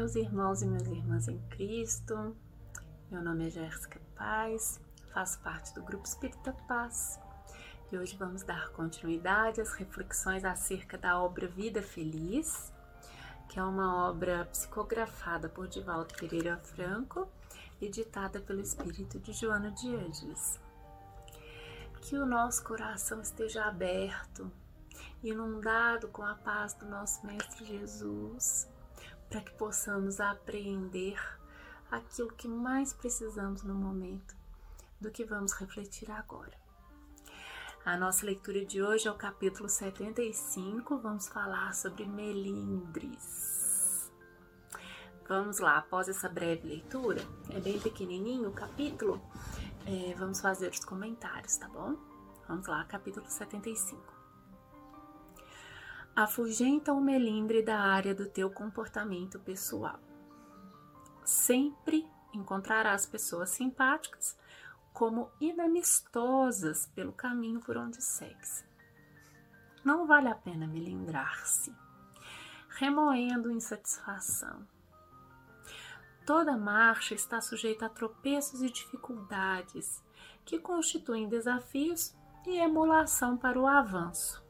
meus irmãos e minhas irmãs em Cristo. Meu nome é Jéssica Paz, faço parte do Grupo Espírita Paz e hoje vamos dar continuidade às reflexões acerca da obra Vida Feliz, que é uma obra psicografada por Divaldo Pereira Franco e ditada pelo espírito de Joana de. Que o nosso coração esteja aberto, inundado com a paz do nosso Mestre Jesus para que possamos apreender aquilo que mais precisamos no momento do que vamos refletir agora. A nossa leitura de hoje é o capítulo 75, vamos falar sobre melindres. Vamos lá, após essa breve leitura, é bem pequenininho o capítulo, é, vamos fazer os comentários, tá bom? Vamos lá, capítulo 75 afugenta o melindre da área do teu comportamento pessoal. Sempre encontrarás pessoas simpáticas como inamistosas pelo caminho por onde segues. Não vale a pena melindrar-se, remoendo insatisfação. Toda marcha está sujeita a tropeços e dificuldades que constituem desafios e emulação para o avanço.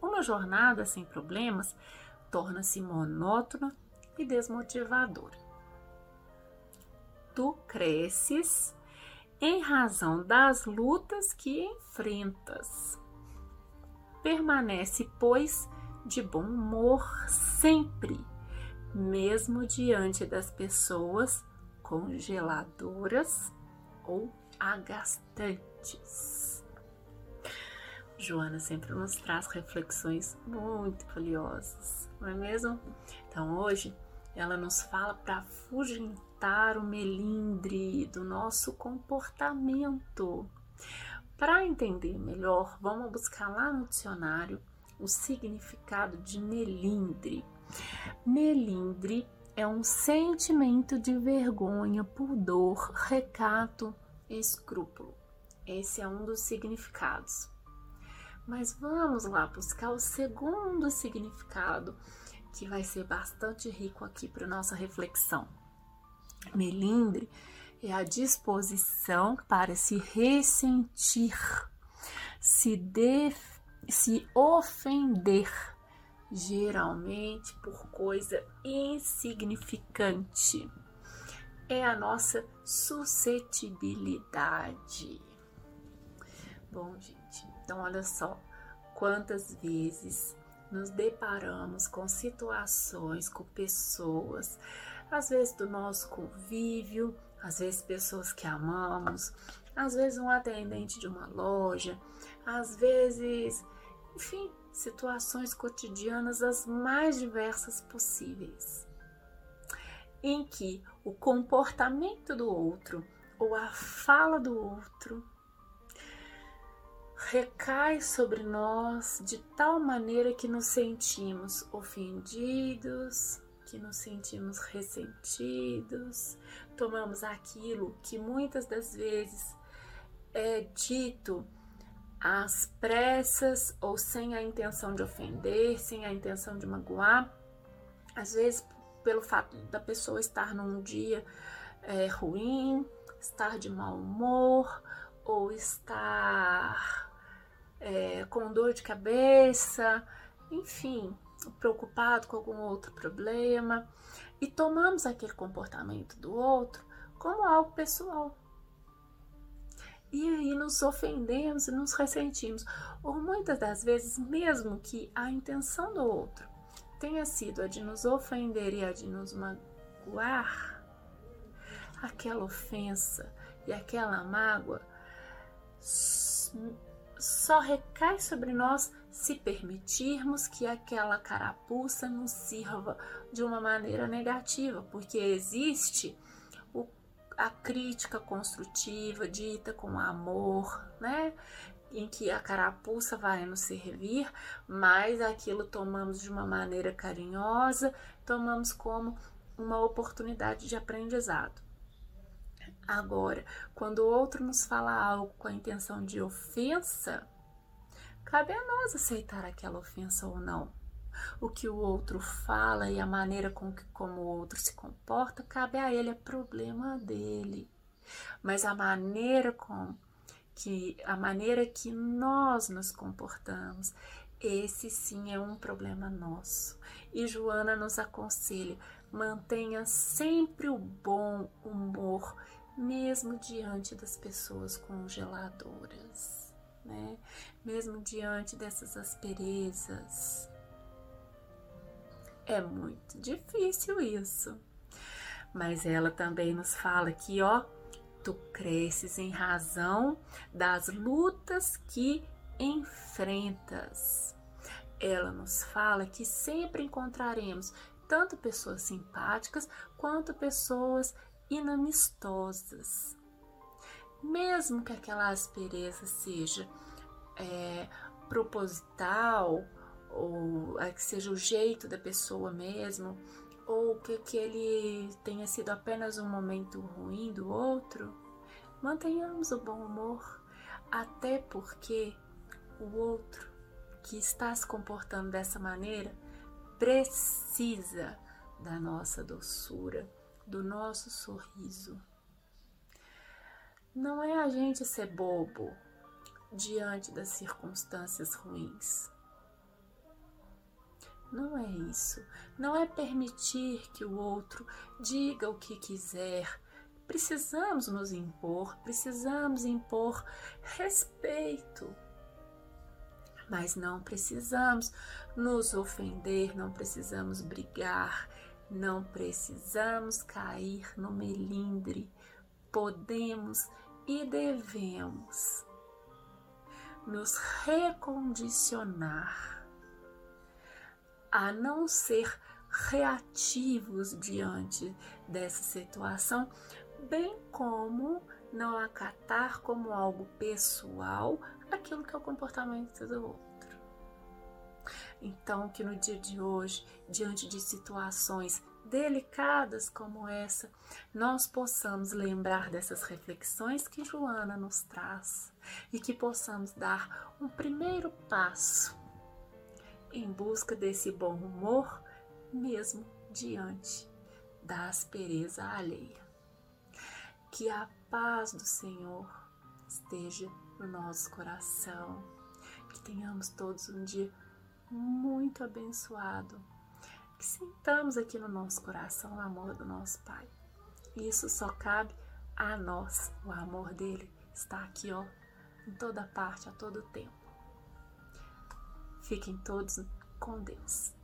Uma jornada sem problemas torna-se monótona e desmotivadora. Tu cresces em razão das lutas que enfrentas. Permanece, pois, de bom humor sempre, mesmo diante das pessoas congeladoras ou agastantes. Joana sempre nos traz reflexões muito valiosas, não é mesmo? Então hoje ela nos fala para afugentar o melindre do nosso comportamento. Para entender melhor, vamos buscar lá no dicionário o significado de melindre. Melindre é um sentimento de vergonha, pudor, recato, escrúpulo. Esse é um dos significados. Mas vamos lá buscar o segundo significado, que vai ser bastante rico aqui para nossa reflexão. Melindre é a disposição para se ressentir, se, def se ofender, geralmente por coisa insignificante. É a nossa suscetibilidade. Bom, gente, então olha só quantas vezes nos deparamos com situações, com pessoas, às vezes do nosso convívio, às vezes pessoas que amamos, às vezes um atendente de uma loja, às vezes, enfim, situações cotidianas as mais diversas possíveis, em que o comportamento do outro ou a fala do outro recai sobre nós de tal maneira que nos sentimos ofendidos, que nos sentimos ressentidos, tomamos aquilo que muitas das vezes é dito às pressas ou sem a intenção de ofender, sem a intenção de magoar, às vezes pelo fato da pessoa estar num dia é, ruim, estar de mau humor ou estar é, com dor de cabeça, enfim, preocupado com algum outro problema e tomamos aquele comportamento do outro como algo pessoal. E aí nos ofendemos e nos ressentimos, ou muitas das vezes, mesmo que a intenção do outro tenha sido a de nos ofender e a de nos magoar, aquela ofensa e aquela mágoa só recai sobre nós se permitirmos que aquela carapuça nos sirva de uma maneira negativa, porque existe o, a crítica construtiva dita com amor, né? Em que a carapuça vai nos servir, mas aquilo tomamos de uma maneira carinhosa, tomamos como uma oportunidade de aprendizado. Agora, quando o outro nos fala algo com a intenção de ofensa, cabe a nós aceitar aquela ofensa ou não. O que o outro fala e a maneira com que como o outro se comporta, cabe a ele, é problema dele. Mas a maneira com que a maneira que nós nos comportamos, esse sim é um problema nosso. E Joana nos aconselha: mantenha sempre o bom humor, mesmo diante das pessoas congeladoras, né? Mesmo diante dessas asperezas. É muito difícil isso. Mas ela também nos fala aqui, ó, tu cresces em razão das lutas que enfrentas. Ela nos fala que sempre encontraremos tanto pessoas simpáticas quanto pessoas inamistosas. Mesmo que aquela aspereza seja é, proposital, ou que seja o jeito da pessoa mesmo, ou que aquele tenha sido apenas um momento ruim do outro, mantenhamos o bom humor, até porque o outro que está se comportando dessa maneira precisa da nossa doçura, do nosso sorriso. Não é a gente ser bobo diante das circunstâncias ruins. Não é isso. Não é permitir que o outro diga o que quiser. Precisamos nos impor, precisamos impor respeito. Mas não precisamos nos ofender, não precisamos brigar, não precisamos cair no melindre. Podemos e devemos nos recondicionar a não ser reativos diante dessa situação, bem como não acatar como algo pessoal aquilo que é o comportamento do outro. Então, que no dia de hoje, diante de situações delicadas como essa, nós possamos lembrar dessas reflexões que Joana nos traz e que possamos dar um primeiro passo em busca desse bom humor, mesmo diante da aspereza alheia. Que a paz do Senhor esteja no nosso coração, que tenhamos todos um dia muito abençoado, que sintamos aqui no nosso coração o amor do nosso Pai. Isso só cabe a nós, o amor dele está aqui, ó, em toda parte, a todo tempo. Fiquem todos com Deus.